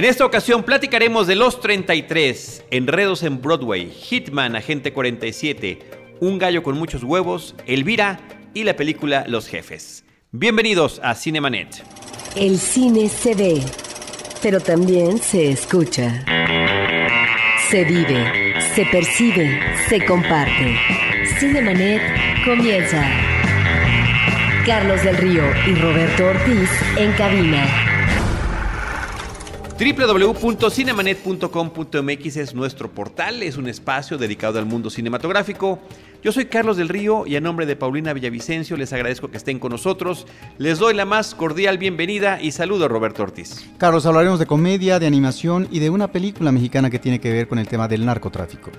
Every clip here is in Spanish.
En esta ocasión platicaremos de Los 33, Enredos en Broadway, Hitman, Agente 47, Un gallo con muchos huevos, Elvira y la película Los Jefes. Bienvenidos a Cinemanet. El cine se ve, pero también se escucha. Se vive, se percibe, se comparte. Cinemanet comienza. Carlos del Río y Roberto Ortiz en cabina www.cinemanet.com.mx es nuestro portal, es un espacio dedicado al mundo cinematográfico. Yo soy Carlos del Río y a nombre de Paulina Villavicencio les agradezco que estén con nosotros. Les doy la más cordial bienvenida y saludo a Roberto Ortiz. Carlos, hablaremos de comedia, de animación y de una película mexicana que tiene que ver con el tema del narcotráfico.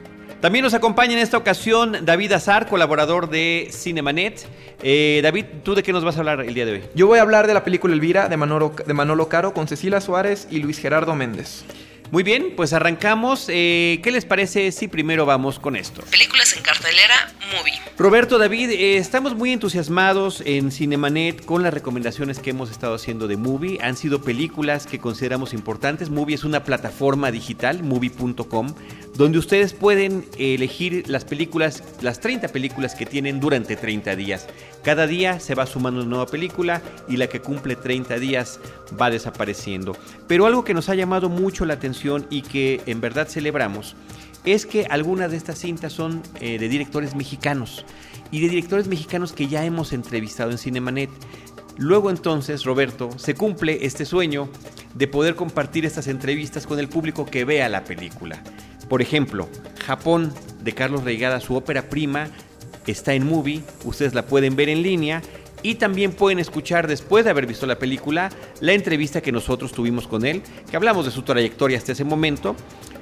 También nos acompaña en esta ocasión David Azar, colaborador de Cinemanet. Eh, David, ¿tú de qué nos vas a hablar el día de hoy? Yo voy a hablar de la película Elvira de Manolo, de Manolo Caro con Cecilia Suárez y Luis Gerardo Méndez. Muy bien, pues arrancamos. Eh, ¿Qué les parece si primero vamos con esto? Películas en cartelera, movie. Roberto, David, eh, estamos muy entusiasmados en Cinemanet con las recomendaciones que hemos estado haciendo de Movie. Han sido películas que consideramos importantes. Movie es una plataforma digital, movie.com, donde ustedes pueden elegir las películas, las 30 películas que tienen durante 30 días. Cada día se va sumando una nueva película y la que cumple 30 días va desapareciendo. Pero algo que nos ha llamado mucho la atención y que en verdad celebramos es que algunas de estas cintas son eh, de directores mexicanos y de directores mexicanos que ya hemos entrevistado en Cinemanet. Luego entonces, Roberto, se cumple este sueño de poder compartir estas entrevistas con el público que vea la película. Por ejemplo, Japón de Carlos Reigada, su ópera prima, está en movie, ustedes la pueden ver en línea y también pueden escuchar después de haber visto la película la entrevista que nosotros tuvimos con él, que hablamos de su trayectoria hasta ese momento,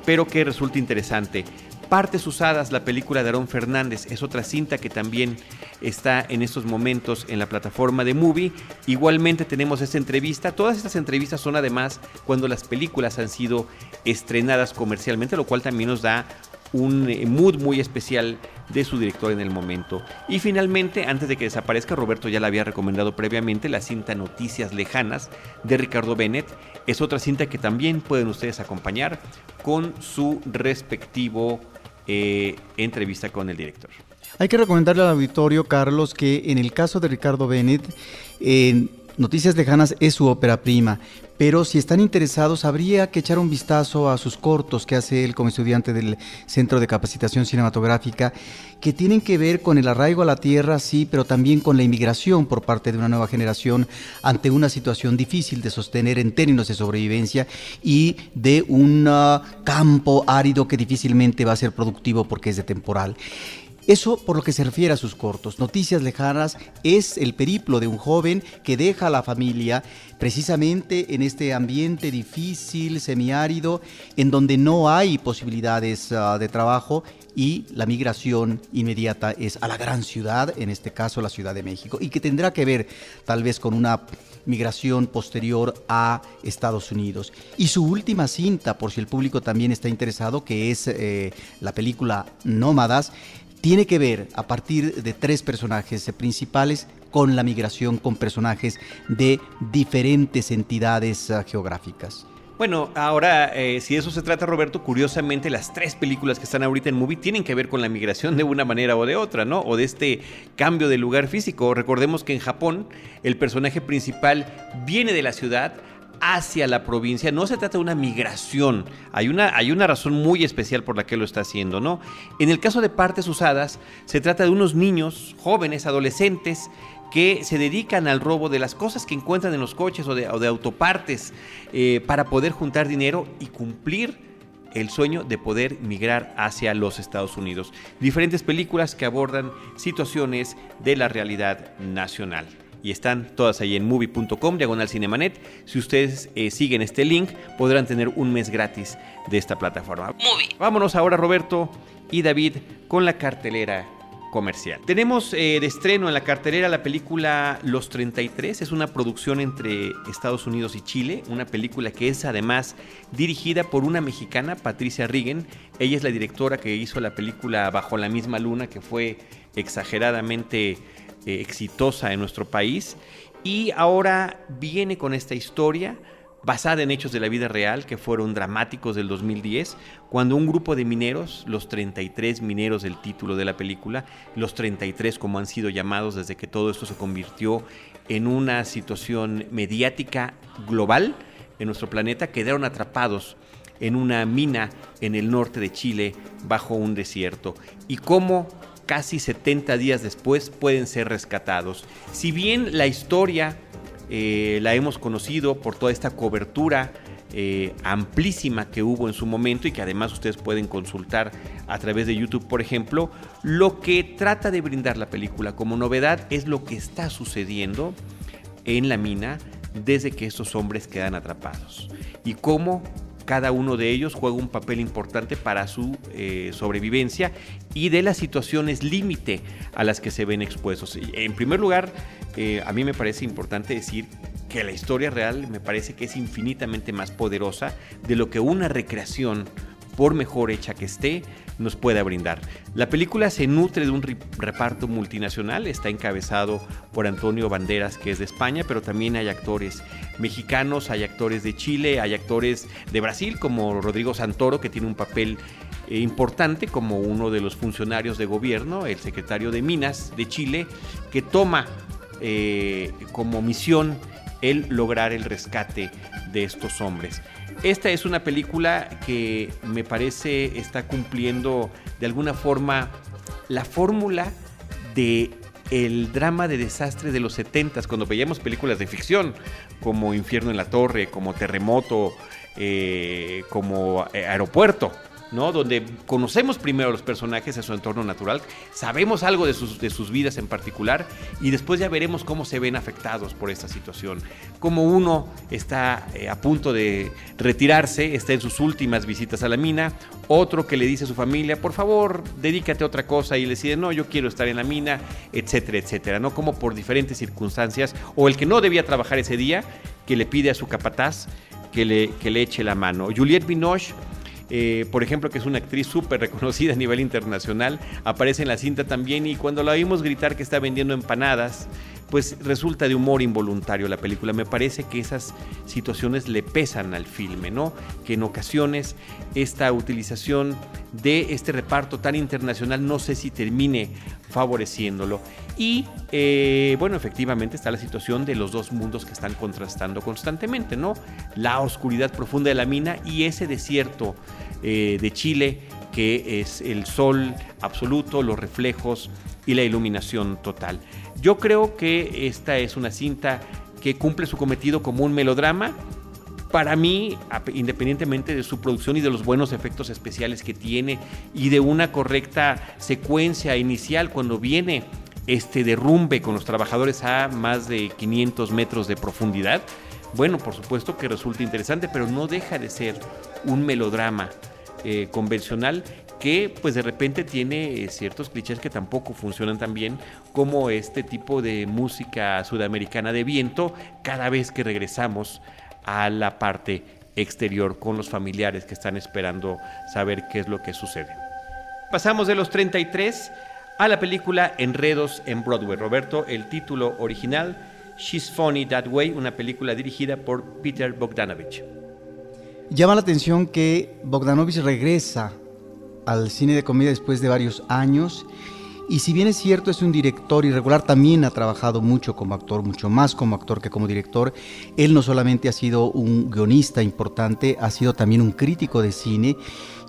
pero que resulta interesante. Partes usadas, la película de Aarón Fernández, es otra cinta que también está en estos momentos en la plataforma de Movie. Igualmente tenemos esta entrevista. Todas estas entrevistas son además cuando las películas han sido estrenadas comercialmente, lo cual también nos da un eh, mood muy especial de su director en el momento. Y finalmente, antes de que desaparezca, Roberto ya la había recomendado previamente, la cinta Noticias Lejanas de Ricardo Bennett. Es otra cinta que también pueden ustedes acompañar con su respectivo eh, entrevista con el director. Hay que recomendarle al auditorio, Carlos, que en el caso de Ricardo Bennett, en Noticias Lejanas es su ópera prima, pero si están interesados habría que echar un vistazo a sus cortos que hace él como estudiante del Centro de Capacitación Cinematográfica, que tienen que ver con el arraigo a la tierra, sí, pero también con la inmigración por parte de una nueva generación ante una situación difícil de sostener en términos de sobrevivencia y de un uh, campo árido que difícilmente va a ser productivo porque es de temporal. Eso por lo que se refiere a sus cortos. Noticias lejanas es el periplo de un joven que deja a la familia precisamente en este ambiente difícil, semiárido, en donde no hay posibilidades uh, de trabajo y la migración inmediata es a la gran ciudad, en este caso la Ciudad de México, y que tendrá que ver tal vez con una migración posterior a Estados Unidos. Y su última cinta, por si el público también está interesado, que es eh, la película Nómadas, tiene que ver a partir de tres personajes principales con la migración con personajes de diferentes entidades uh, geográficas. Bueno, ahora, eh, si eso se trata, Roberto, curiosamente las tres películas que están ahorita en movie tienen que ver con la migración de una manera o de otra, ¿no? O de este cambio de lugar físico. Recordemos que en Japón el personaje principal viene de la ciudad, hacia la provincia. No se trata de una migración. Hay una, hay una razón muy especial por la que lo está haciendo, ¿no? En el caso de partes usadas, se trata de unos niños, jóvenes, adolescentes, que se dedican al robo de las cosas que encuentran en los coches o de, autopartes eh, para poder juntar dinero y cumplir el sueño de poder migrar hacia los Estados Unidos. Diferentes películas que abordan situaciones de la realidad nacional y están todas ahí en movie.com, diagonal cinemanet. Si ustedes eh, siguen este link, podrán tener un mes gratis de esta plataforma. Movie. Vámonos ahora, Roberto y David, con la cartelera comercial. Tenemos eh, de estreno en la cartelera la película Los 33, es una producción entre Estados Unidos y Chile, una película que es además dirigida por una mexicana, Patricia Rigen. Ella es la directora que hizo la película Bajo la misma luna, que fue exageradamente eh, exitosa en nuestro país. Y ahora viene con esta historia basada en hechos de la vida real que fueron dramáticos del 2010, cuando un grupo de mineros, los 33 mineros del título de la película, los 33 como han sido llamados desde que todo esto se convirtió en una situación mediática global en nuestro planeta, quedaron atrapados en una mina en el norte de Chile bajo un desierto. Y cómo casi 70 días después pueden ser rescatados. Si bien la historia eh, la hemos conocido por toda esta cobertura eh, amplísima que hubo en su momento y que además ustedes pueden consultar a través de YouTube, por ejemplo, lo que trata de brindar la película como novedad es lo que está sucediendo en la mina desde que estos hombres quedan atrapados y cómo cada uno de ellos juega un papel importante para su eh, sobrevivencia y de las situaciones límite a las que se ven expuestos. En primer lugar, eh, a mí me parece importante decir que la historia real me parece que es infinitamente más poderosa de lo que una recreación, por mejor hecha que esté, nos pueda brindar. La película se nutre de un reparto multinacional, está encabezado por Antonio Banderas, que es de España, pero también hay actores mexicanos, hay actores de Chile, hay actores de Brasil, como Rodrigo Santoro, que tiene un papel eh, importante como uno de los funcionarios de gobierno, el secretario de Minas de Chile, que toma eh, como misión el lograr el rescate de estos hombres. Esta es una película que me parece está cumpliendo de alguna forma la fórmula de el drama de desastre de los 70 cuando veíamos películas de ficción como Infierno en la Torre, como Terremoto, eh, como eh, Aeropuerto. Donde conocemos primero a los personajes en su entorno natural, sabemos algo de sus, de sus vidas en particular y después ya veremos cómo se ven afectados por esta situación. Como uno está eh, a punto de retirarse, está en sus últimas visitas a la mina, otro que le dice a su familia, por favor, dedícate a otra cosa y le dice, no, yo quiero estar en la mina, etcétera, etcétera, ¿no? Como por diferentes circunstancias, o el que no debía trabajar ese día, que le pide a su capataz que le, que le eche la mano. Juliette Binoche eh, por ejemplo, que es una actriz súper reconocida a nivel internacional, aparece en la cinta también y cuando la oímos gritar que está vendiendo empanadas, pues resulta de humor involuntario la película. Me parece que esas situaciones le pesan al filme, ¿no? Que en ocasiones esta utilización de este reparto tan internacional no sé si termine favoreciéndolo. Y eh, bueno, efectivamente está la situación de los dos mundos que están contrastando constantemente, ¿no? La oscuridad profunda de la mina y ese desierto eh, de Chile que es el sol absoluto, los reflejos y la iluminación total. Yo creo que esta es una cinta que cumple su cometido como un melodrama. Para mí, independientemente de su producción y de los buenos efectos especiales que tiene y de una correcta secuencia inicial cuando viene este derrumbe con los trabajadores a más de 500 metros de profundidad, bueno, por supuesto que resulta interesante, pero no deja de ser un melodrama eh, convencional que pues de repente tiene eh, ciertos clichés que tampoco funcionan tan bien como este tipo de música sudamericana de viento cada vez que regresamos a la parte exterior con los familiares que están esperando saber qué es lo que sucede. Pasamos de los 33 a la película Enredos en Broadway. Roberto, el título original, She's Funny That Way, una película dirigida por Peter Bogdanovich. Llama la atención que Bogdanovich regresa al cine de comedia después de varios años. Y si bien es cierto, es un director irregular, también ha trabajado mucho como actor, mucho más como actor que como director. Él no solamente ha sido un guionista importante, ha sido también un crítico de cine.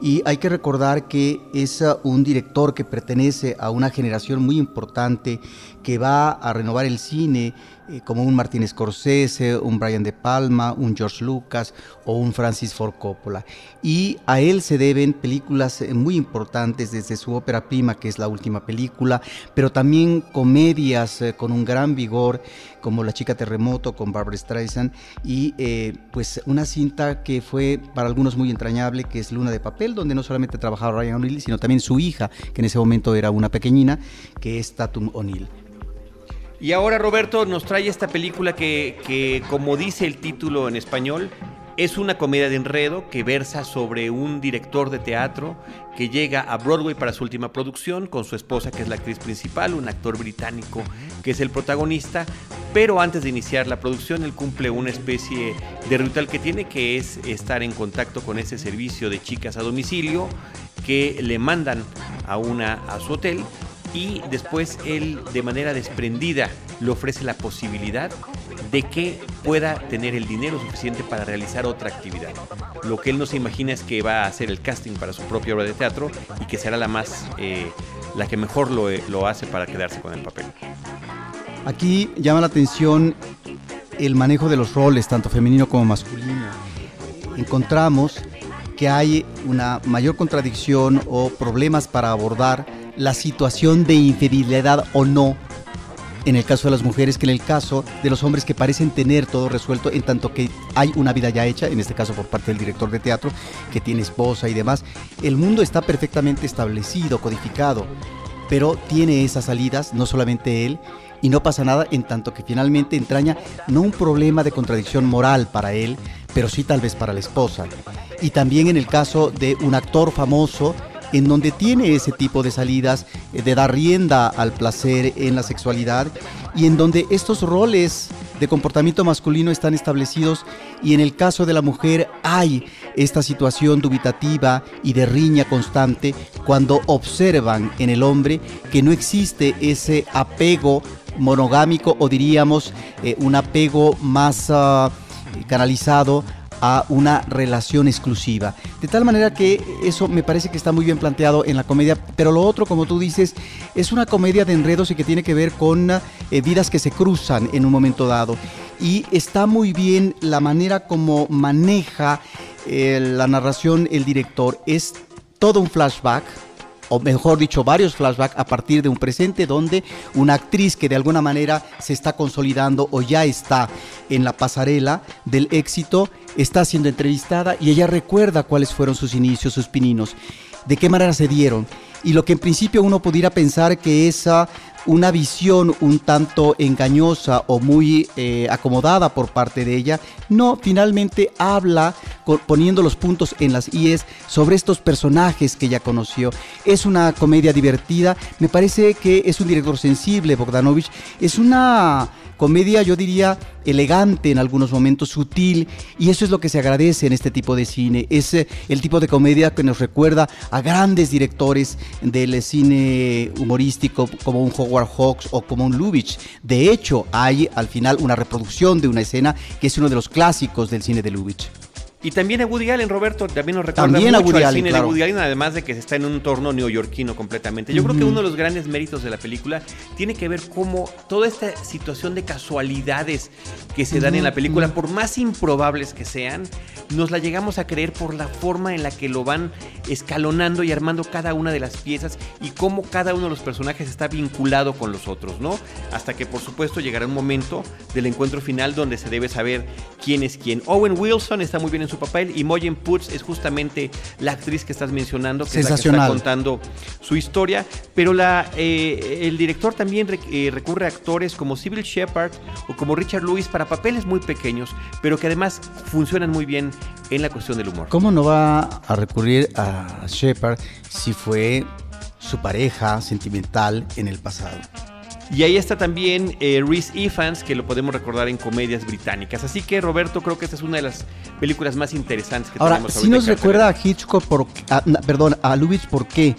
Y hay que recordar que es un director que pertenece a una generación muy importante que va a renovar el cine como un Martin Scorsese, un Brian De Palma, un George Lucas o un Francis Ford Coppola. Y a él se deben películas eh, muy importantes desde su ópera prima, que es la última película, pero también comedias eh, con un gran vigor, como La chica terremoto con Barbara Streisand, y pues una cinta que fue para algunos muy entrañable, que es Luna de Papel, donde no solamente trabajaba Ryan O'Neill, sino también su hija, que en ese momento era una pequeñina, que es Tatum O'Neill. Y ahora Roberto nos trae esta película que, como dice el título en español, Es una comedia de enredo que versa sobre un director de teatro que llega a Broadway para su última producción con su esposa que es la actriz principal, un actor británico que es el protagonista, pero antes de iniciar la producción él cumple una especie de ritual que tiene que es estar en contacto con ese servicio de chicas a domicilio que le mandan a una a su hotel y después él de manera desprendida le ofrece la posibilidad de que pueda tener el dinero suficiente para realizar otra actividad. Lo que él no se imagina es que va a hacer el casting para su propia obra de teatro y que será la más, eh, la que mejor lo, lo hace para quedarse con el papel. Aquí llama la atención el manejo de los roles, tanto femenino como masculino. Encontramos que hay una mayor contradicción o problemas para abordar la situación de infidelidad o no en el caso de las mujeres que en el caso de los hombres que parecen tener todo resuelto en tanto que hay una vida ya hecha, en este caso por parte del director de teatro, que tiene esposa y demás. El mundo está perfectamente establecido, codificado, pero tiene esas salidas, no solamente él, y no pasa nada en tanto que finalmente entraña no un problema de contradicción moral para él, pero sí tal vez para la esposa. Y también en el caso de un actor famoso en donde tiene ese tipo de salidas, eh, de dar rienda al placer en la sexualidad y en donde estos roles de comportamiento masculino están establecidos y en el caso de la mujer hay esta situación dubitativa y de riña constante cuando observan en el hombre que no existe ese apego monogámico o diríamos eh, un apego más ah, canalizado a una relación exclusiva. De tal manera que eso me parece que está muy bien planteado en la comedia, pero lo otro, como tú dices, es una comedia de enredos y que tiene que ver con eh, vidas que se cruzan en un momento dado. Y está muy bien la manera como maneja eh, la narración el director. Es todo un flashback, o mejor dicho, varios flashbacks a partir de un presente donde una actriz que de alguna manera se está consolidando o ya está en la pasarela del éxito, está siendo entrevistada y ella recuerda cuáles fueron sus inicios, sus pininos, de qué manera se dieron. Y lo que en principio uno pudiera pensar que esa una visión un tanto engañosa o muy eh, acomodada por parte de ella, no, finalmente habla poniendo los puntos en las IES sobre estos personajes que ella conoció. Es una comedia divertida, me parece que es un director sensible, Bogdanovich, es una comedia, yo diría, elegante en algunos momentos, sutil, y eso es lo que se agradece en este tipo de cine. Es eh, el tipo de comedia que nos recuerda a grandes directores del cine humorístico como un Howard Hawks o como un Lubitsch. De hecho, hay al final una reproducción de una escena que es uno de los clásicos del cine de Lubitsch. Y también a Woody Allen, Roberto, también nos recuerda mucho al cine de Woody Allen, además de que se está en un entorno neoyorquino completamente. Yo creo que uno de los grandes méritos de la película tiene que ver cómo toda esta situación de casualidades que se dan en la película, por más improbables que sean, nos la llegamos a creer por la forma en la que lo van escalonando y armando cada una de las piezas y cómo cada uno de los personajes está vinculado con los otros, ¿no? Hasta que por supuesto llegará un momento del encuentro final donde se debe saber quién es quién. Owen Wilson está muy bien en su papel y Moyen Putz es justamente la actriz que estás mencionando, que es la que está contando su historia, pero la, eh, el director también eh, recurre a actores como Sybil Shepard o como Richard Lewis para papeles muy pequeños, pero que además funcionan muy bien en la cuestión del humor. ¿Cómo no va a recurrir a Shepard si fue su pareja sentimental en el pasado? Y ahí está también eh, Reese Ifans, que lo podemos recordar en comedias británicas. Así que, Roberto, creo que esta es una de las películas más interesantes que Ahora, tenemos ahora. Si nos recuerda a Hitchcock, por, perdón, a Lubitsch, ¿por qué?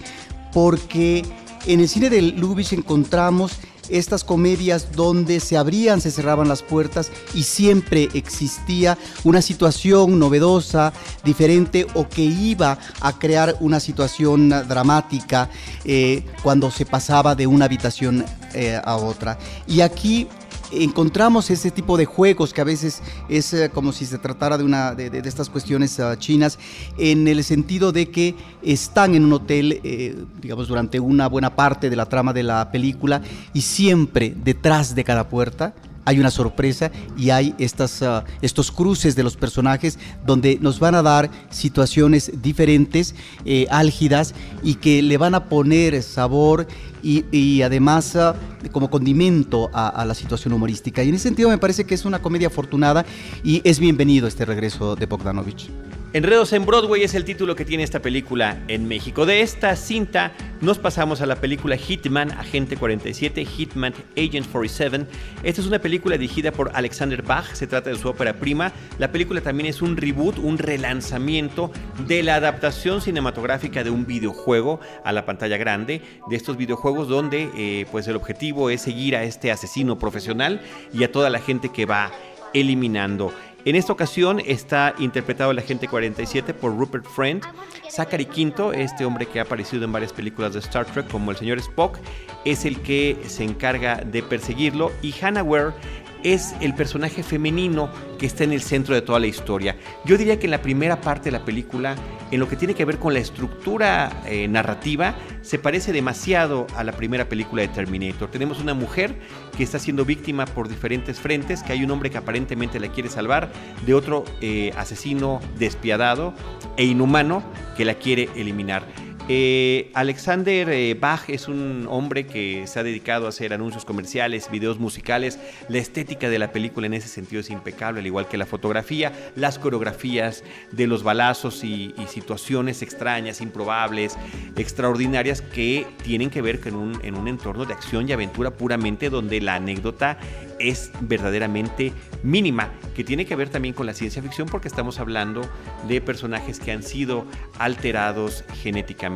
Porque en el cine de Lubitsch encontramos estas comedias donde se abrían, se cerraban las puertas y siempre existía una situación novedosa, diferente o que iba a crear una situación dramática eh, cuando se pasaba de una habitación eh, a otra. Y aquí encontramos ese tipo de juegos que a veces es eh, como si se tratara de una de, estas cuestiones ah, chinas en el sentido de que están en un hotel eh, digamos durante una buena parte de la trama de la película y siempre detrás de cada puerta hay una sorpresa y hay estas, uh, estos cruces de los personajes donde nos van a dar situaciones diferentes, eh, álgidas y que le van a poner sabor y, además uh, como condimento a, a, la situación humorística. Y en ese sentido me parece que es una comedia afortunada y es bienvenido este regreso de Bogdanovich. Enredos en Broadway es el título que tiene esta película en México. De esta cinta nos pasamos a la película Hitman, Agente 47, Hitman, Agent 47. Esta es una película dirigida por Alexander Bach, se trata de su ópera prima. La película también es un reboot, un relanzamiento de la adaptación cinematográfica de un videojuego a la pantalla grande, de estos videojuegos donde eh, pues el objetivo es seguir a este asesino profesional y a toda la gente que va eliminando. En esta ocasión está interpretado el agente 47 por Rupert Friend. Zachary Quinto, este hombre que ha aparecido en varias películas de Star Trek como el señor Spock, es el que se encarga de perseguirlo. Y Hannah Ware es el personaje femenino que está en el centro de toda la historia. Yo diría que en la primera parte de la película, en lo que tiene que ver con la estructura eh, narrativa, se parece demasiado a la primera película de Terminator. Tenemos una mujer que está siendo víctima por diferentes frentes, que hay un hombre que aparentemente la quiere salvar, de otro eh, asesino despiadado e inhumano que la quiere eliminar. Eh, Alexander eh, Bach es un hombre que se ha dedicado a hacer anuncios comerciales, videos musicales. La estética de la película en ese sentido es impecable, al igual que la fotografía, las coreografías de los balazos y, situaciones extrañas, improbables, extraordinarias que tienen que ver con en un entorno de acción y aventura puramente donde la anécdota es verdaderamente mínima, que tiene que ver también con la ciencia ficción porque estamos hablando de personajes que han sido alterados genéticamente.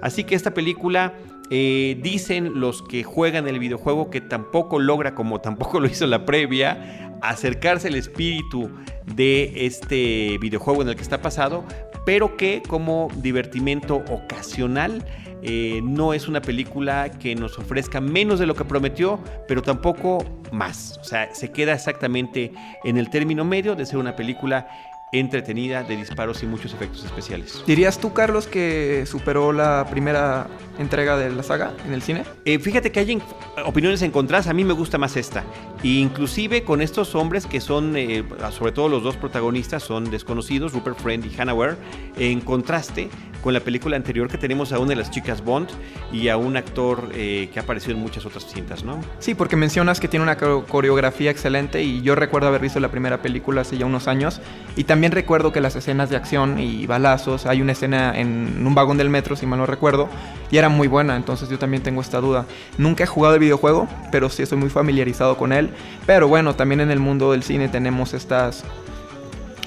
Así que esta película eh, dicen los que juegan el videojuego que tampoco logra, como tampoco lo hizo la previa, acercarse al espíritu de este videojuego en el que está pasado, pero que como divertimento ocasional eh, no es una película que nos ofrezca menos de lo que prometió, pero tampoco más. O sea, se queda exactamente en el término medio de ser una película entretenida de disparos y muchos efectos especiales. ¿Dirías tú, Carlos, que superó la primera entrega de la saga en el cine? Eh, fíjate que hay opiniones encontradas, a mí me gusta más esta. Inclusive con estos hombres que son, eh, sobre todo los dos protagonistas, son desconocidos, Rupert Friend y Hannah Ware, en contraste con la película anterior que tenemos a una de las chicas Bond y a un actor eh, que ha aparecido en muchas otras cintas, ¿no? Sí, porque mencionas que tiene una coreografía excelente y yo recuerdo haber visto la primera película hace ya unos años y también recuerdo que las escenas de acción y balazos, hay una escena en un vagón del metro, si mal no recuerdo, y era muy buena, entonces yo también tengo esta duda. Nunca he jugado el videojuego, pero sí estoy muy familiarizado con él, pero bueno, también en el mundo del cine tenemos estas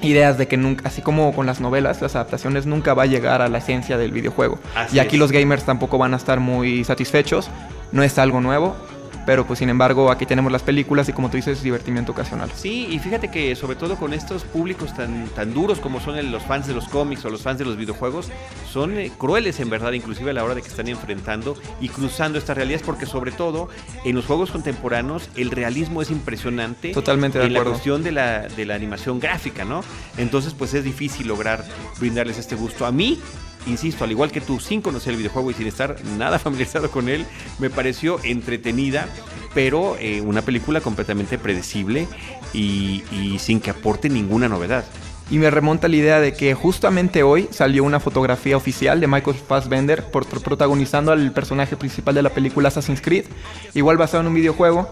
ideas de que nunca, así como con las novelas, las adaptaciones nunca va a llegar a la esencia del videojuego. Así y aquí es. los gamers tampoco van a estar muy satisfechos. No es algo nuevo, pero pues sin embargo aquí tenemos las películas y como tú dices, divertimiento ocasional. Sí, y fíjate que sobre todo con estos públicos tan, tan duros como son los fans de los cómics o los fans de los videojuegos, son eh, crueles en verdad, inclusive a la hora de que están enfrentando y cruzando estas realidades, porque sobre todo en los juegos contemporáneos el realismo es impresionante. Totalmente de en la acuerdo. cuestión de la, de la animación gráfica, ¿no? Entonces pues es difícil lograr brindarles este gusto. A mí, insisto, al igual que tú, sin conocer el videojuego y sin estar nada familiarizado con él, me pareció entretenida, pero eh, una película completamente predecible y, sin que aporte ninguna novedad. Y me remonta la idea de que justamente hoy salió una fotografía oficial de Michael Fassbender por, protagonizando al personaje principal de la película Assassin's Creed, igual basado en un videojuego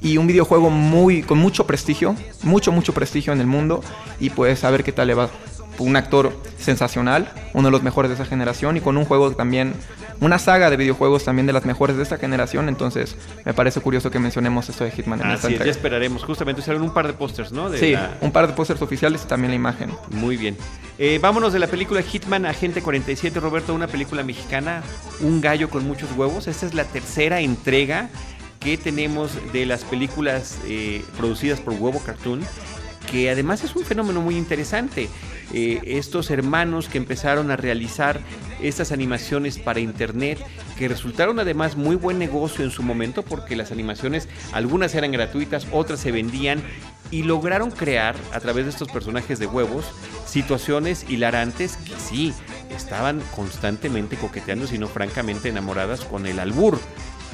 y un videojuego muy con mucho prestigio, mucho mucho prestigio en el mundo y pues a ver qué tal le va. Un actor sensacional, uno de los mejores de esa generación y con un juego también una saga de videojuegos también de las mejores de esta generación, entonces me parece curioso que mencionemos esto de Hitman en esta Así es, ya esperaremos. Justamente usaron un par de pósters, ¿no? De Sí, la- un par de pósters oficiales y también la imagen. Muy bien. Eh, vámonos de la película Hitman Agente 47, Roberto, una película mexicana, Un gallo con muchos huevos. Esta es la tercera entrega que tenemos de las películas eh, producidas por Huevo Cartoon, que además es un fenómeno muy interesante. Eh, estos hermanos que empezaron a realizar estas animaciones para internet, que resultaron además muy buen negocio en su momento, porque las animaciones, algunas eran gratuitas, otras se vendían, y lograron crear a través de estos personajes de huevos situaciones hilarantes que sí estaban constantemente coqueteando, sino francamente enamoradas con el albur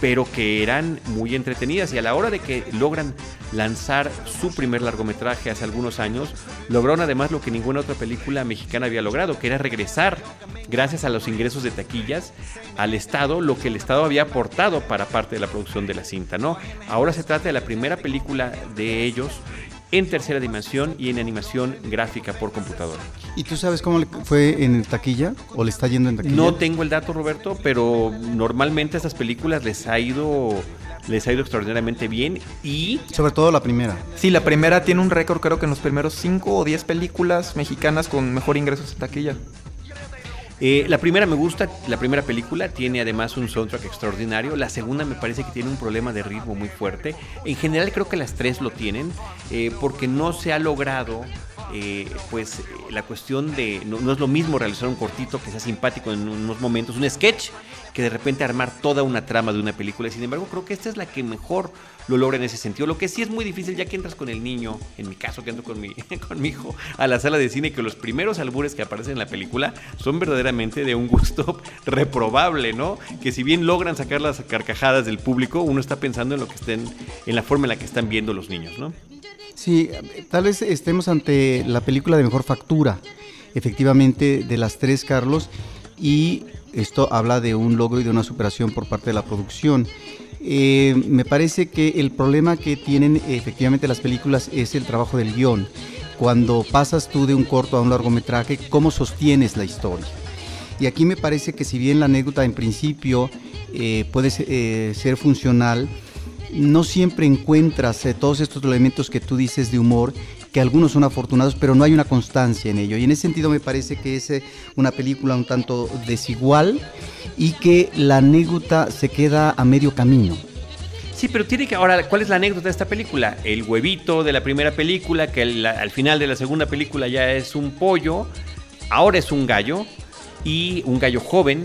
pero que eran muy entretenidas y a la hora de que logran lanzar su primer largometraje hace algunos años, lograron además lo que ninguna otra película mexicana había logrado, que era regresar, gracias a los ingresos de taquillas, al Estado lo que el Estado había aportado para parte de la producción de la cinta, ¿no? Ahora se trata de la primera película de ellos en tercera dimensión y en animación gráfica por computadora. ¿Y tú sabes cómo le fue en taquilla o le está yendo en taquilla? No tengo el dato, Roberto, pero normalmente a estas películas les ha ido les ha ido extraordinariamente bien y... Sobre todo la primera. Sí, la primera tiene un récord creo que en los primeros 5 o 10 películas mexicanas con mejor ingresos en taquilla. Eh, la primera me gusta, la primera película tiene además un soundtrack extraordinario. La segunda me parece que tiene un problema de ritmo muy fuerte. En general creo que las tres lo tienen eh, porque no se ha logrado eh, pues la cuestión de no, es lo mismo realizar un cortito que sea simpático en unos momentos, un sketch, que de repente armar toda una trama de una película. Sin embargo, creo que esta es la que mejor lo logra en ese sentido. Lo que sí es muy difícil, ya que entras con el niño, en mi caso que ando con mi, con mi hijo, a la sala de cine, que los primeros albures que aparecen en la película son verdaderamente de un gusto reprobable, ¿no? Que si bien logran sacar las carcajadas del público, uno está pensando en lo que estén, en la forma en la que están viendo los niños, ¿no? Sí, tal vez estemos ante la película de mejor factura, efectivamente, de las tres, Carlos, y esto habla de un logro y de una superación por parte de la producción. Eh, me parece que el problema que tienen efectivamente las películas es el trabajo del guion. Cuando pasas tú de un corto a un largometraje, ¿cómo sostienes la historia? Y aquí me parece que si bien la anécdota en principio eh, puede eh, ser funcional, no siempre encuentras todos estos elementos que tú dices de humor que algunos son afortunados, pero no hay una constancia en ello. Y en ese sentido me parece que es eh, una película un tanto desigual y que la anécdota se queda a medio camino. Sí, pero tiene que. Ahora, ¿cuál es la anécdota de esta película? El huevito de la primera película, que al final de la segunda película ya es un pollo, ahora es un gallo, y un gallo joven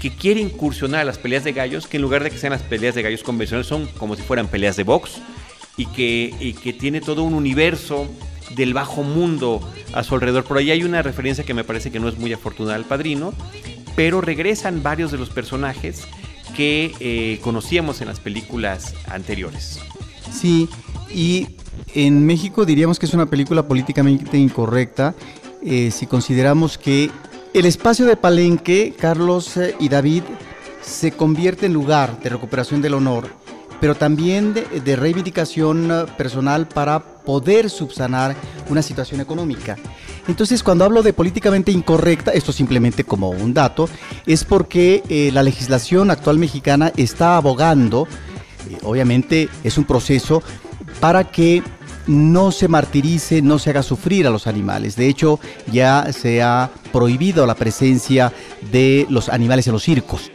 que quiere incursionar a las peleas de gallos, que en lugar de que sean las peleas de gallos convencionales, son como si fueran peleas de box y que, tiene todo un universo del bajo mundo a su alrededor. Por ahí hay una referencia que me parece que no es muy afortunada al padrino, pero regresan varios de los personajes que eh, conocíamos en las películas anteriores. Sí, y en México diríamos que es una película políticamente incorrecta eh, si consideramos que el espacio de Palenque, Carlos eh, y David, se convierte en lugar de recuperación del honor pero también de, reivindicación eh, personal para poder subsanar una situación económica. Entonces, cuando hablo de políticamente incorrecta, esto simplemente como un dato, es porque eh, la legislación actual mexicana está abogando, obviamente es un proceso para que no se martirice, no se haga sufrir a los animales. De hecho, ya se ha prohibido la presencia de los animales en los circos.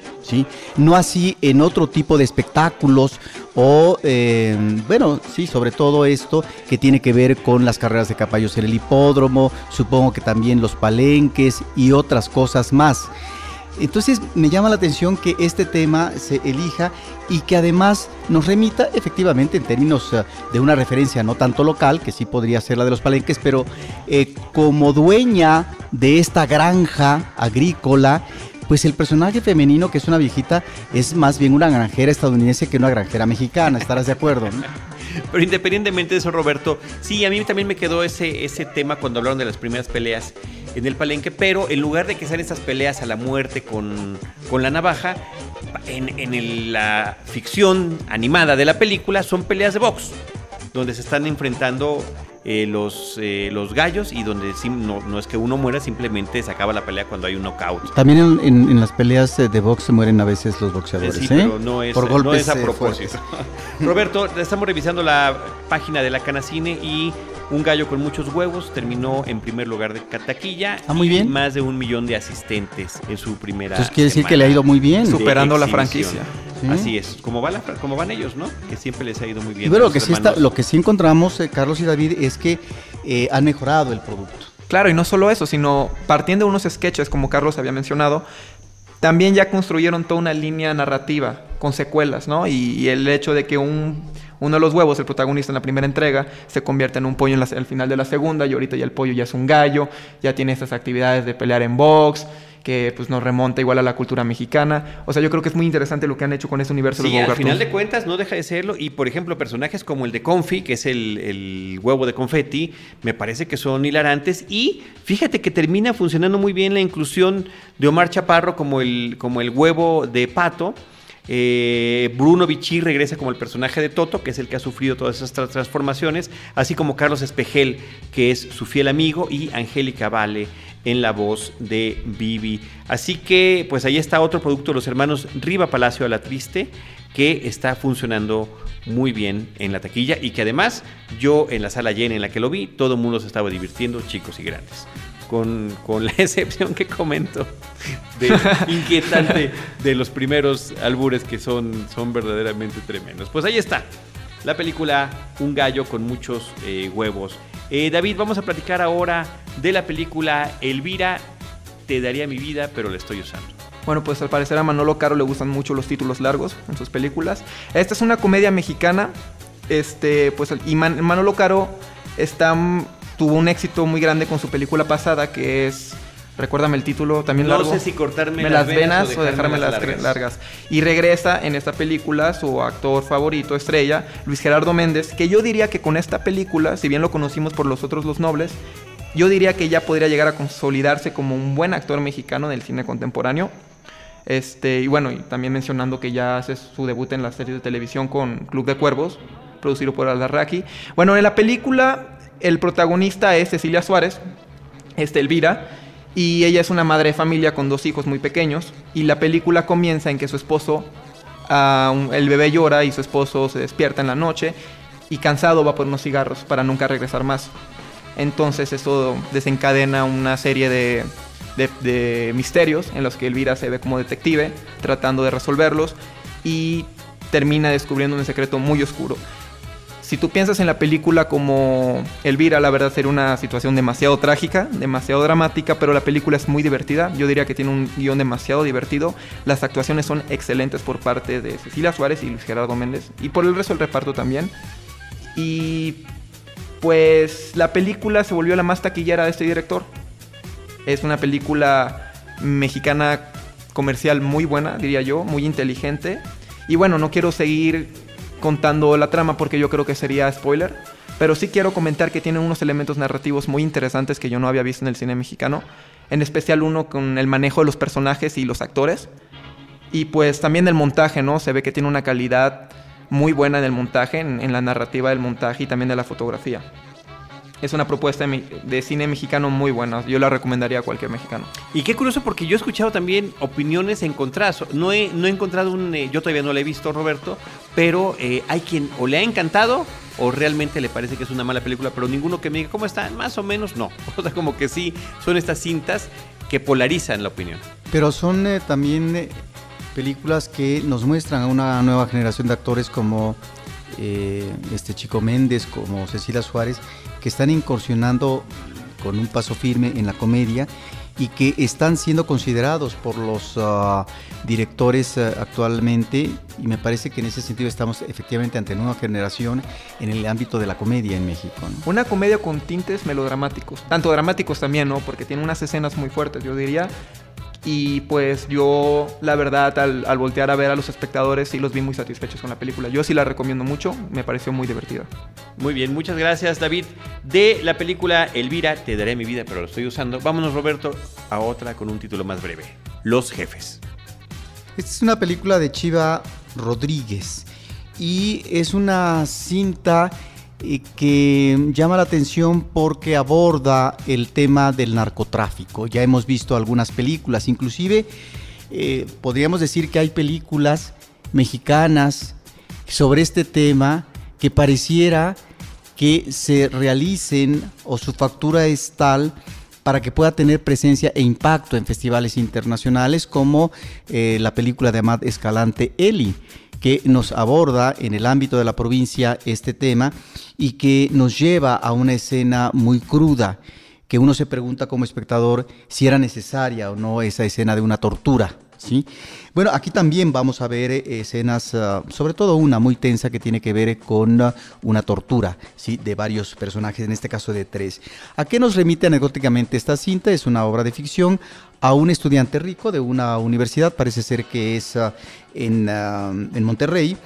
No así en otro tipo de espectáculos o, eh, bueno, sí, sobre todo esto que tiene que ver con las carreras de caballos en el hipódromo, supongo que también los palenques y otras cosas más. Entonces me llama la atención que este tema se elija y que además nos remita efectivamente en términos eh, de una referencia no tanto local, que sí podría ser la de los palenques, pero eh, como dueña de esta granja agrícola, pues el personaje femenino, que es una viejita, es más bien una granjera estadounidense que una granjera mexicana, estarás de acuerdo. Pero independientemente de eso, Roberto, sí, a mí también me quedó ese, ese tema cuando hablaron de las primeras peleas en el palenque, pero en lugar de que sean esas peleas a la muerte con, con la navaja, en, en la ficción animada de la película son peleas de box, donde se están enfrentando eh, los, eh, los gallos y donde no, no, es que uno muera, simplemente se acaba la pelea cuando hay un knockout. También en, en, las peleas de box se mueren a veces los boxeadores. Sí, pero no es, no es a propósito. Roberto, estamos revisando la página de la Canacine y un gallo con muchos huevos terminó en primer lugar de taquilla. Ah, muy bien. más de un millón de asistentes en su primera. Entonces quiere decir que le ha ido muy bien. Superando la franquicia. Así es, como, va como van ellos, ¿no? Que siempre les ha ido muy bien. Y bueno, lo que, sí está, lo que sí encontramos, eh, Carlos y David, es que eh, han mejorado el producto. Claro, y no solo eso, sino partiendo de unos sketches, como Carlos había mencionado, también ya construyeron toda una línea narrativa con secuelas, ¿no? Y, el hecho de que un, uno de los huevos, el protagonista en la primera entrega, se convierte en un pollo en al final de la segunda, y ahorita ya el pollo ya es un gallo, ya tiene esas actividades de pelear en box, que pues nos remonta igual a la cultura mexicana. O sea, yo creo que es muy interesante lo que han hecho con ese universo de Sí, los al final de cuentas no deja de serlo. Y por ejemplo, personajes como el de Confi, que es el, el huevo de confeti, me parece que son hilarantes. Y fíjate que termina funcionando muy bien la inclusión de Omar Chaparro como el, como el huevo de pato. Eh, Bruno Vichy regresa como el personaje de Toto, que es el que ha sufrido todas esas tra- transformaciones, así como Carlos Espejel, que es su fiel amigo, y Angélica Vale en la voz de Vivi. Así que, pues ahí está otro producto de los hermanos Riva Palacio a la Triste, que está funcionando muy bien en la taquilla y que además yo en la sala llena en la que lo vi, todo el mundo se estaba divirtiendo, chicos y grandes. Con, con la excepción que comento de inquietante de los primeros albures que son, son verdaderamente tremendos. Pues ahí está, la película Un gallo con muchos eh, huevos. Eh, David, vamos a platicar ahora de la película Elvira, te daría mi vida, pero la estoy usando. Bueno, pues al parecer a Manolo Caro le gustan mucho los títulos largos en sus películas. Esta es una comedia mexicana. Este, pues, y Man- Manolo Caro está, tuvo un éxito muy grande con su película pasada, que es. Recuérdame el título también No largo. sé si cortarme Me las las venas venas o dejarme las largas. largas. Y regresa en esta película su actor favorito, estrella, Luis Gerardo Méndez, que yo diría que con esta película, si bien lo conocimos por Los Otros Los Nobles, yo diría que ya podría llegar a consolidarse como un buen actor mexicano del cine contemporáneo. Este, y bueno, y también mencionando que ya hace su debut en la serie de televisión con Club de Cuervos, producido por Alarraqui. Bueno, en la película el protagonista es Cecilia Suárez, este Elvira, y ella es una madre de familia con dos hijos muy pequeños, y la película comienza en que su esposo, un- el bebé llora y su esposo se despierta en la noche y cansado va por unos cigarros para nunca regresar más. Entonces eso desencadena una serie de, de- de misterios en los que Elvira se ve como detective tratando de resolverlos y termina descubriendo un secreto muy oscuro. Si tú piensas en la película como Elvira, la verdad sería una situación demasiado trágica, demasiado dramática, pero la película es muy divertida. Yo diría que tiene un guion demasiado divertido. Las actuaciones son excelentes por parte de Cecilia Suárez y Luis Gerardo Méndez. Y por el resto del reparto también. Y pues la película se volvió la más taquillera de este director. Es una película mexicana comercial muy buena, diría yo, muy inteligente. Y bueno, no quiero seguir contando la trama porque yo creo que sería spoiler. Pero sí quiero comentar que tiene unos elementos narrativos muy interesantes que yo no había visto en el cine mexicano. En especial uno con el manejo de los personajes y los actores. Y pues también del montaje, ¿no? Se ve que tiene una calidad muy buena en el montaje, en, en la narrativa del montaje y también de la fotografía. Es una propuesta de, cine mexicano muy buena. Yo la recomendaría a cualquier mexicano. Y qué curioso porque yo he escuchado también opiniones encontradas. No he, no he encontrado un... eh, yo todavía no la he visto, Roberto, pero eh, hay quien o le ha encantado o realmente le parece que es una mala película, pero ninguno que me diga, ¿cómo está? Más o menos no. O sea, como que sí, son estas cintas que polarizan la opinión. Pero son eh, también eh, películas que nos muestran a una nueva generación de actores como eh, este Chico Méndez, como Cecilia Suárez, que están incursionando con un paso firme en la comedia y que están siendo considerados por los ah, directores ah, actualmente y me parece que en ese sentido estamos efectivamente ante nueva generación en el ámbito de la comedia en México. Una comedia con tintes melodramáticos. Tanto dramáticos también, ¿no? Porque tiene unas escenas muy fuertes, yo diría. Y pues yo, la verdad, al, al voltear a ver a los espectadores, sí los vi muy satisfechos con la película. Yo sí la recomiendo mucho, me pareció muy divertida. Muy bien, muchas gracias David. De la película Elvira, te daré mi vida, pero lo estoy usando. Vámonos Roberto a otra con un título más breve. Los jefes. Esta es una película de Chiva Rodríguez y es una cinta que llama la atención porque aborda el tema del narcotráfico. Ya hemos visto algunas películas, inclusive eh, podríamos decir que hay películas mexicanas sobre este tema que pareciera que se realicen o su factura es tal para que pueda tener presencia e impacto en festivales internacionales como eh, la película de Amad Escalante Eli, que nos aborda en el ámbito de la provincia este tema y que nos lleva a una escena muy cruda, que uno se pregunta como espectador si era necesaria o no esa escena de una tortura, ¿sí? Bueno, aquí también vamos a ver eh, escenas, ah, sobre todo una muy tensa que tiene que ver con ah, una tortura, ¿sí? De varios personajes, en este caso de tres. ¿A qué nos remite anecdóticamente esta cinta? Es una obra de ficción a un estudiante rico de una universidad, parece ser que es ah, en, en Monterrey,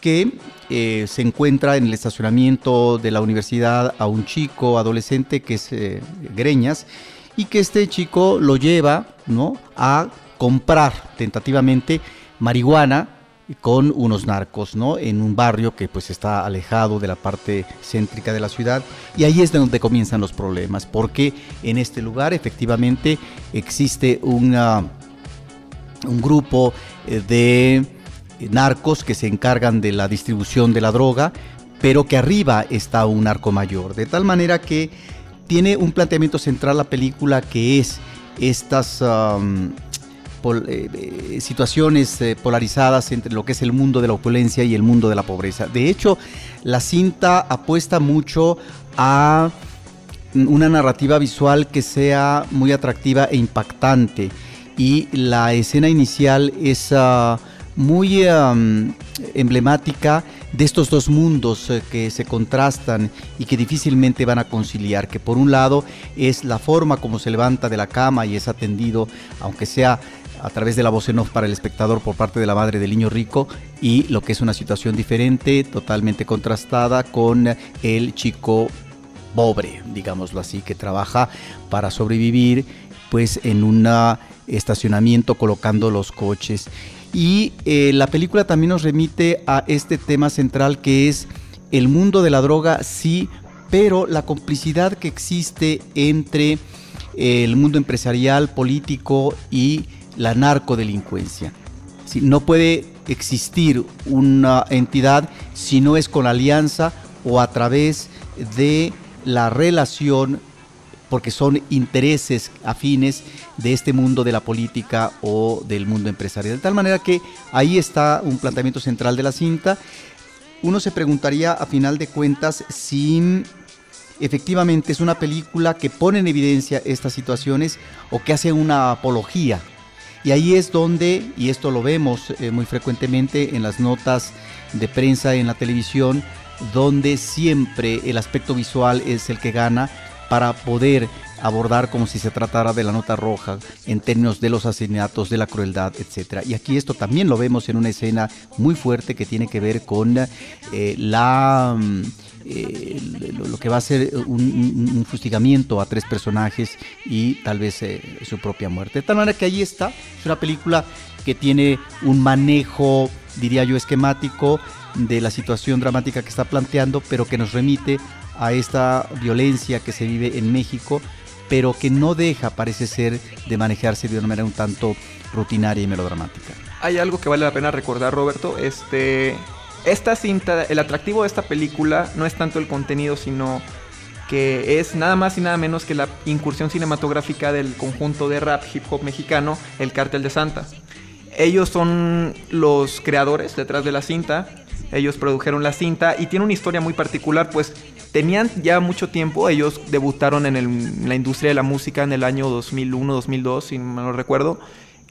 que eh, se encuentra en el estacionamiento de la universidad a un chico adolescente que es eh, Greñas y que este chico lo lleva ¿no? a comprar tentativamente marihuana con unos narcos, ¿no? En un barrio que pues está alejado de la parte céntrica de la ciudad y ahí es donde comienzan los problemas, porque en este lugar efectivamente existe una, un grupo eh, de narcos que se encargan de la distribución de la droga, pero que arriba está un narco mayor, de tal manera que tiene un planteamiento central la película que es estas eh, eh, situaciones eh, polarizadas entre lo que es el mundo de la opulencia y el mundo de la pobreza. De hecho, la cinta apuesta mucho a una narrativa visual que sea muy atractiva e impactante. Y la escena inicial es ah, muy emblemática de estos dos mundos que se contrastan y que difícilmente van a conciliar, que por un lado es la forma como se levanta de la cama y es atendido, aunque sea a través de la voz en off para el espectador por parte de la madre del niño rico y lo que es una situación diferente, totalmente contrastada con el chico pobre, digámoslo así, que trabaja para sobrevivir pues en un estacionamiento colocando los coches. Y eh, la película también nos remite a este tema central que es el mundo de la droga, sí, pero la complicidad que existe entre eh, el mundo empresarial, político y la narcodelincuencia. no puede existir una entidad si no es con alianza o a través de la relación, porque son intereses afines de este mundo de la política o del mundo empresarial. De tal manera que ahí está un planteamiento central de la cinta. Uno se preguntaría a final de cuentas si efectivamente es una película que pone en evidencia estas situaciones o que hace una apología y ahí es donde, y esto lo vemos eh, muy frecuentemente en las notas de prensa en la televisión, donde siempre el aspecto visual es el que gana para poder abordar como si se tratara de la nota roja en términos de los asesinatos, de la crueldad, etc. Y aquí esto también lo vemos en una escena muy fuerte que tiene que ver con eh, la... Mm, eh, lo, que va a ser un, fustigamiento a tres personajes y tal vez eh, su propia muerte. De tal manera que ahí está, es una película que tiene un manejo, diría yo, esquemático de la situación dramática que está planteando, pero que nos remite a esta violencia que se vive en México, pero que no deja, parece ser, de manejarse de una manera un tanto rutinaria y melodramática. Hay algo que vale la pena recordar, Roberto. Este, esta cinta, el atractivo de esta película no es tanto el contenido, sino que es nada más y nada menos que la incursión cinematográfica del conjunto de rap hip hop mexicano, el Cártel de Santa. Ellos son los creadores detrás de la cinta, ellos produjeron la cinta y tiene una historia muy particular, pues tenían ya mucho tiempo, ellos debutaron en, la industria de la música en el año 2001-2002, si no recuerdo,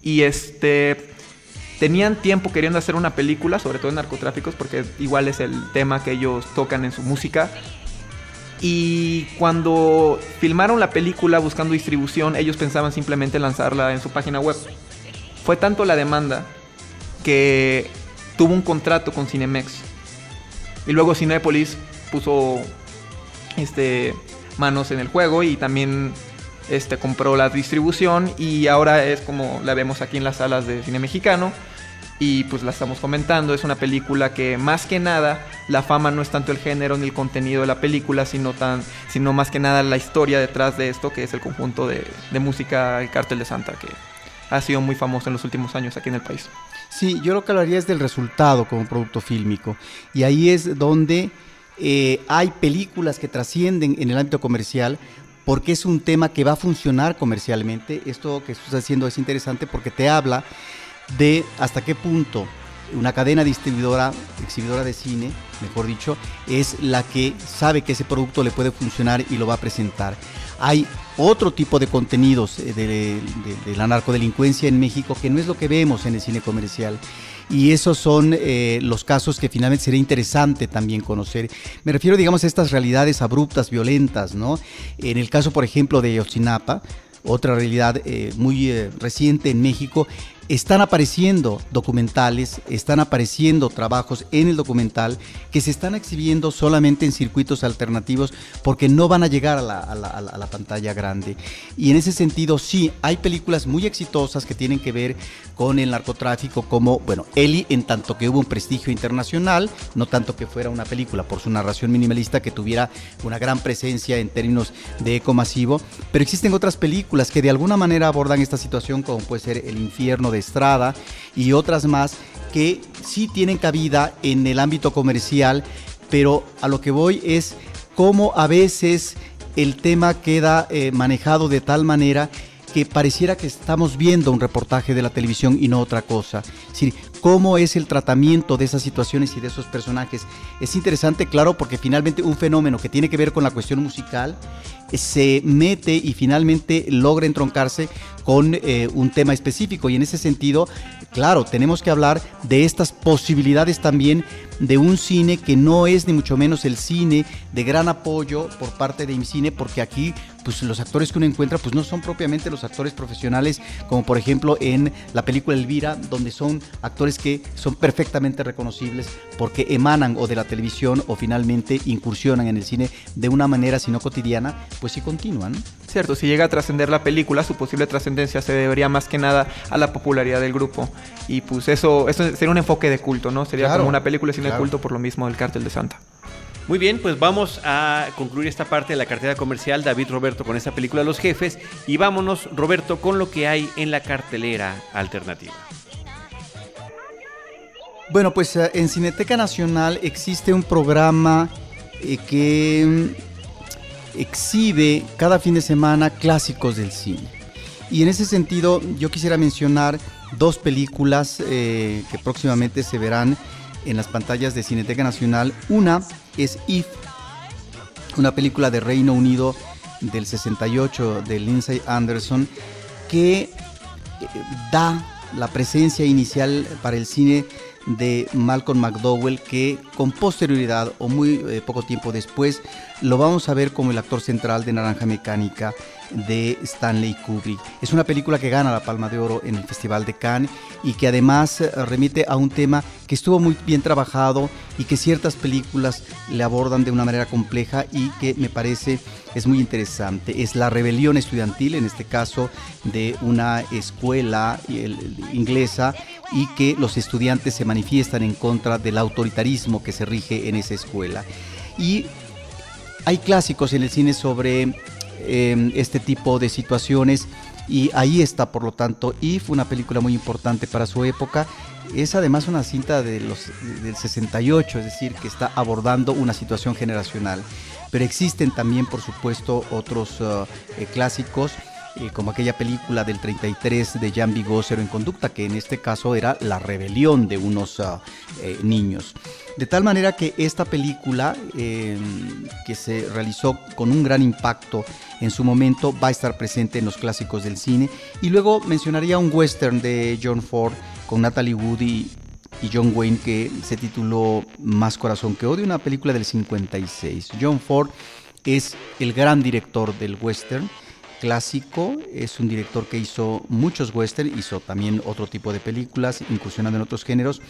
y este tenían tiempo queriendo hacer una película, sobre todo en narcotráficos, porque igual es el tema que ellos tocan en su música. Y cuando filmaron la película buscando distribución, ellos pensaban simplemente lanzarla en su página web. Fue tanto la demanda que tuvo un contrato con Cinemex. Y luego Cinepolis puso este, manos en el juego y también este, compró la distribución y ahora es como la vemos aquí en las salas de cine mexicano y pues la estamos comentando. Es una película que más que nada la fama no es tanto el género ni el contenido de la película, sino, tan, sino más que nada la historia detrás de esto, que es el conjunto de, de música El Cártel de Santa, que ha sido muy famoso en los últimos años aquí en el país. Sí, yo lo que hablaría es del resultado como producto fílmico. Y ahí es donde eh, hay películas que trascienden en el ámbito comercial porque es un tema que va a funcionar comercialmente. Esto que estás haciendo es interesante porque te habla de hasta qué punto una cadena distribuidora, exhibidora de cine, mejor dicho, es la que sabe que ese producto le puede funcionar y lo va a presentar. Hay otro tipo de contenidos eh, de, la narcodelincuencia en México que no es lo que vemos en el cine comercial. Y esos son eh, los casos que finalmente sería interesante también conocer. Me refiero, digamos, a estas realidades abruptas, violentas, ¿no? En el caso, por ejemplo, de Yotzinapa, otra realidad eh, muy reciente en México, están apareciendo documentales, están apareciendo trabajos en el documental que se están exhibiendo solamente en circuitos alternativos porque no van a llegar a la, pantalla grande. Y en ese sentido, sí, hay películas muy exitosas que tienen que ver con el narcotráfico, como, bueno, Eli, en tanto que hubo un prestigio internacional, no tanto que fuera una película por su narración minimalista que tuviera una gran presencia en términos de eco masivo, pero existen otras películas que de alguna manera abordan esta situación, como puede ser El infierno de Y otras más que sí tienen cabida en el ámbito comercial, pero a lo que voy es cómo a veces el tema queda eh, manejado de tal manera que pareciera que estamos viendo un reportaje de la televisión y no otra cosa. Es decir, cómo es el tratamiento de esas situaciones y de esos personajes. Es interesante, claro, porque finalmente un fenómeno que tiene que ver con la cuestión musical se mete y finalmente logra entroncarse con eh, un tema específico. Y en ese sentido, claro, tenemos que hablar de estas posibilidades también de un cine que no es ni mucho menos el cine de gran apoyo por parte de IMCINE, porque aquí pues los actores que uno encuentra pues no son propiamente los actores profesionales como por ejemplo en la película Elvira donde son actores que son perfectamente reconocibles porque emanan o de la televisión o finalmente incursionan en el cine de una manera si no cotidiana pues sí continúan. Cierto, si llega a trascender la película, su posible trascendencia se debería más que nada a la popularidad del grupo. Y pues eso, eso sería un enfoque de culto, ¿no? Sería como una película de cine culto por lo mismo del Cártel de Santa. Muy bien, pues vamos a concluir esta parte de la cartera comercial, David Roberto, con esta película Los Jefes. Y vámonos, Roberto, con lo que hay en la cartelera alternativa. Bueno, pues eh, en Cineteca Nacional existe un programa eh, que exhibe cada fin de semana clásicos del cine. Y en ese sentido yo quisiera mencionar dos películas eh, que próximamente se verán en las pantallas de Cineteca Nacional. Una es If, una película de Reino Unido del 68 de Lindsay Anderson que eh, da la presencia inicial para el cine de Malcolm McDowell que con posterioridad o muy eh, poco tiempo después lo vamos a ver como el actor central de Naranja Mecánica de Stanley Kubrick. Es una película que gana la Palma de Oro en el Festival de Cannes y que además eh, remite a un tema que estuvo muy bien trabajado y que ciertas películas le abordan de una manera compleja y que me parece es muy interesante. Es la rebelión estudiantil, en este caso de una escuela inglesa y que los estudiantes se manifiestan en contra del autoritarismo que se rige en esa escuela. Y hay clásicos en el cine sobre em, este tipo de situaciones y ahí está, por lo tanto, If, una película muy importante para su época. Es además una cinta de los, del 68, es decir, que está abordando una situación generacional. Pero existen también, por supuesto, otros uh, eh, clásicos eh, como aquella película del 33 de Jan Vigócero en conducta, que en este caso era la rebelión de unos ah, eh, niños. De tal manera que esta película, em, que se realizó con un gran impacto en su momento, va a estar presente en los clásicos del cine. Y luego mencionaría un western de John Ford con Natalie Wood y, y John Wayne que se tituló Más corazón que odio, una película del 56. John Ford es el gran director del western clásico, es un director que hizo muchos western, hizo también otro tipo de películas, incursionando en otros géneros,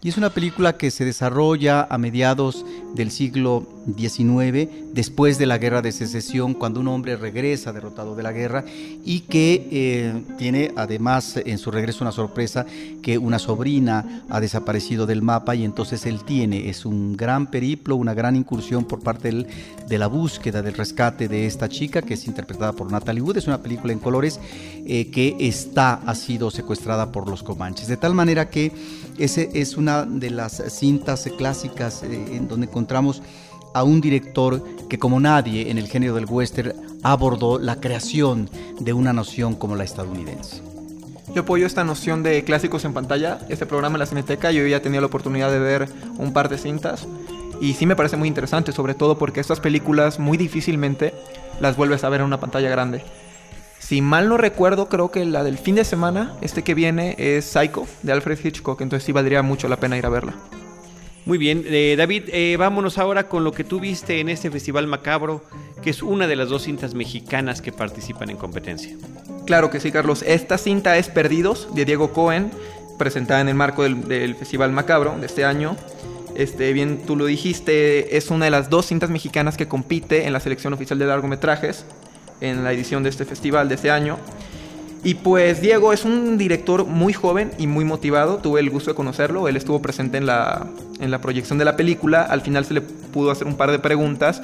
y es una película que se desarrolla a mediados del siglo XIX, después de la guerra de secesión, cuando un hombre regresa derrotado de la guerra y que eh, tiene además en su regreso una sorpresa que una sobrina ha desaparecido del mapa y entonces él tiene, es un gran periplo, una gran incursión por parte de la búsqueda, del rescate de esta chica que es interpretada por Natalie Wood, es una película en colores eh, que está, ha sido secuestrada por los comanches, de tal manera que ese es una de las cintas clásicas eh, en donde encontramos a un director que como nadie en el género del western abordó la creación de una nación como la estadounidense. Yo apoyo esta noción de clásicos en pantalla. Este programa en la Cineteca, yo ya tenía la oportunidad de ver un par de cintas. Y sí me parece muy interesante, sobre todo porque estas películas muy difícilmente las vuelves a ver en una pantalla grande. Si mal no recuerdo, creo que la del fin de semana, este que viene, es Psycho, de Alfred Hitchcock. Entonces sí valdría mucho la pena ir a verla. Muy bien, eh, David, eh, vámonos ahora con lo que tú viste en este Festival Macabro, que es una de las dos cintas mexicanas que participan en competencia. Claro que sí, Carlos. Esta cinta es Perdidos, de Diego Cohen, presentada en el marco del, del Festival Macabro de este año. Este, bien, tú lo dijiste, es una de las dos cintas mexicanas que compite en la selección oficial de largometrajes en la edición de este festival de este año. Y pues Diego es un director muy joven y muy motivado. Tuve el gusto de conocerlo. Él estuvo presente en la, en la proyección de la película. Al final se le pudo hacer un par de preguntas.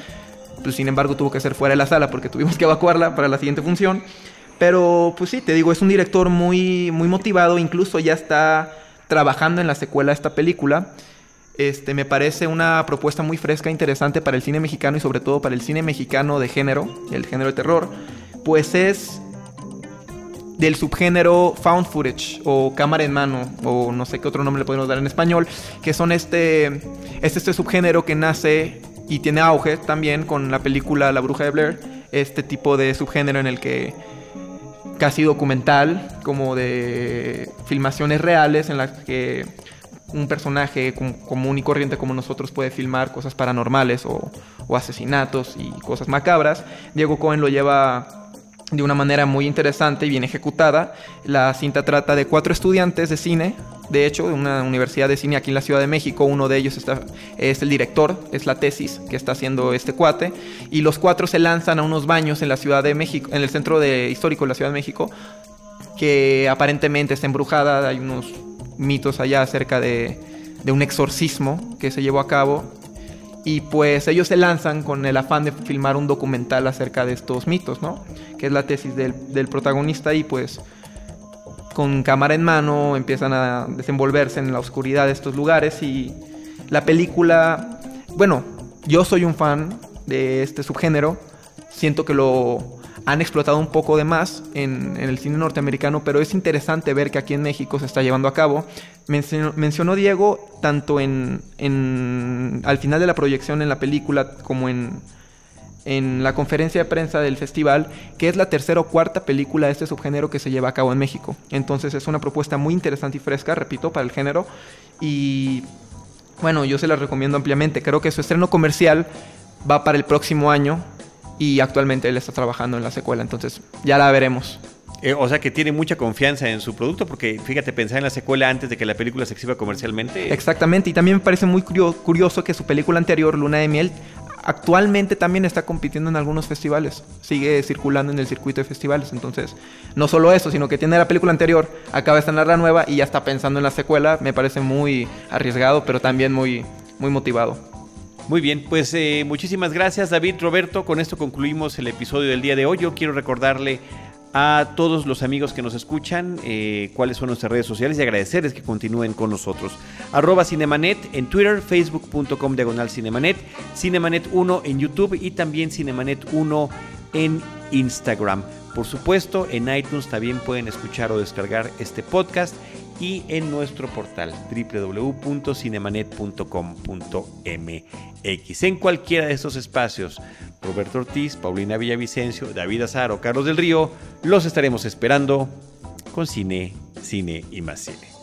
Pues sin embargo tuvo que ser fuera de la sala porque tuvimos que evacuarla para la siguiente función. Pero pues sí, te digo, es un director muy, muy motivado. Incluso ya está trabajando en la secuela de esta película. Este, me parece una propuesta muy fresca, interesante para el cine mexicano y sobre todo para el cine mexicano de género, el género de terror. Pues es del subgénero found footage o cámara en mano o no sé qué otro nombre le podemos dar en español, que son este, este, este subgénero que nace y tiene auge también con la película La Bruja de Blair, este tipo de subgénero en el que casi documental, como de filmaciones reales en las que un personaje común y corriente como nosotros puede filmar cosas paranormales o, asesinatos y cosas macabras. Diego Cohen lo lleva de una manera muy interesante y bien ejecutada. La cinta trata de cuatro estudiantes de cine, de hecho, de una universidad de cine aquí en la Ciudad de México. Uno de ellos está, es el director, es la tesis que está haciendo este cuate. Y los cuatro se lanzan a unos baños en la Ciudad de México, en el centro de, histórico de la Ciudad de México, que aparentemente está embrujada. Hay unos mitos allá acerca de, un exorcismo que se llevó a cabo y pues ellos se lanzan con el afán de filmar un documental acerca de estos mitos, ¿no? Que es la tesis del, del, protagonista y pues con cámara en mano empiezan a desenvolverse en la oscuridad de estos lugares y la película, bueno, yo soy un fan de este subgénero, siento que lo han explotado un poco de más en, el cine norteamericano, pero es interesante ver que aquí en México se está llevando a cabo. Mencionó, Diego tanto en, en, al final de la proyección en la película como en, en la conferencia de prensa del festival, que es la tercera o cuarta película de este subgénero que se lleva a cabo en México. Entonces es una propuesta muy interesante y fresca, repito, para el género. Y bueno, yo se la recomiendo ampliamente. Creo que su estreno comercial va para el próximo año y actualmente él está trabajando en la secuela, entonces ya la veremos. Eh, o sea que tiene mucha confianza en su producto, porque fíjate, pensar en la secuela antes de que la película se exhiba comercialmente. Exactamente, y también me parece muy curioso que su película anterior, Luna de Miel, actualmente también está compitiendo en algunos festivales, sigue circulando en el circuito de festivales, entonces no solo eso, sino que tiene la película anterior, acaba de estrenar la nueva y ya está pensando en la secuela, me parece muy arriesgado, pero también muy, muy motivado. Muy bien, pues eh, muchísimas gracias David, Roberto. Con esto concluimos el episodio del día de hoy. Yo quiero recordarle a todos los amigos que nos escuchan eh, cuáles son nuestras redes sociales y agradecerles que continúen con nosotros. Arroba Cinemanet en Twitter, facebook.com diagonal Cinemanet, Cinemanet 1 en YouTube y también Cinemanet 1 en Instagram. Por supuesto, en iTunes también pueden escuchar o descargar este podcast y en nuestro portal www.cinemanet.com.mx. En cualquiera de estos espacios, Roberto Ortiz, Paulina Villavicencio, David Azar o Carlos del Río, los estaremos esperando con cine, cine y más cine.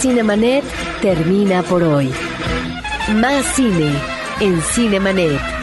Cinemanet termina por hoy. Más cine en Cinemanet.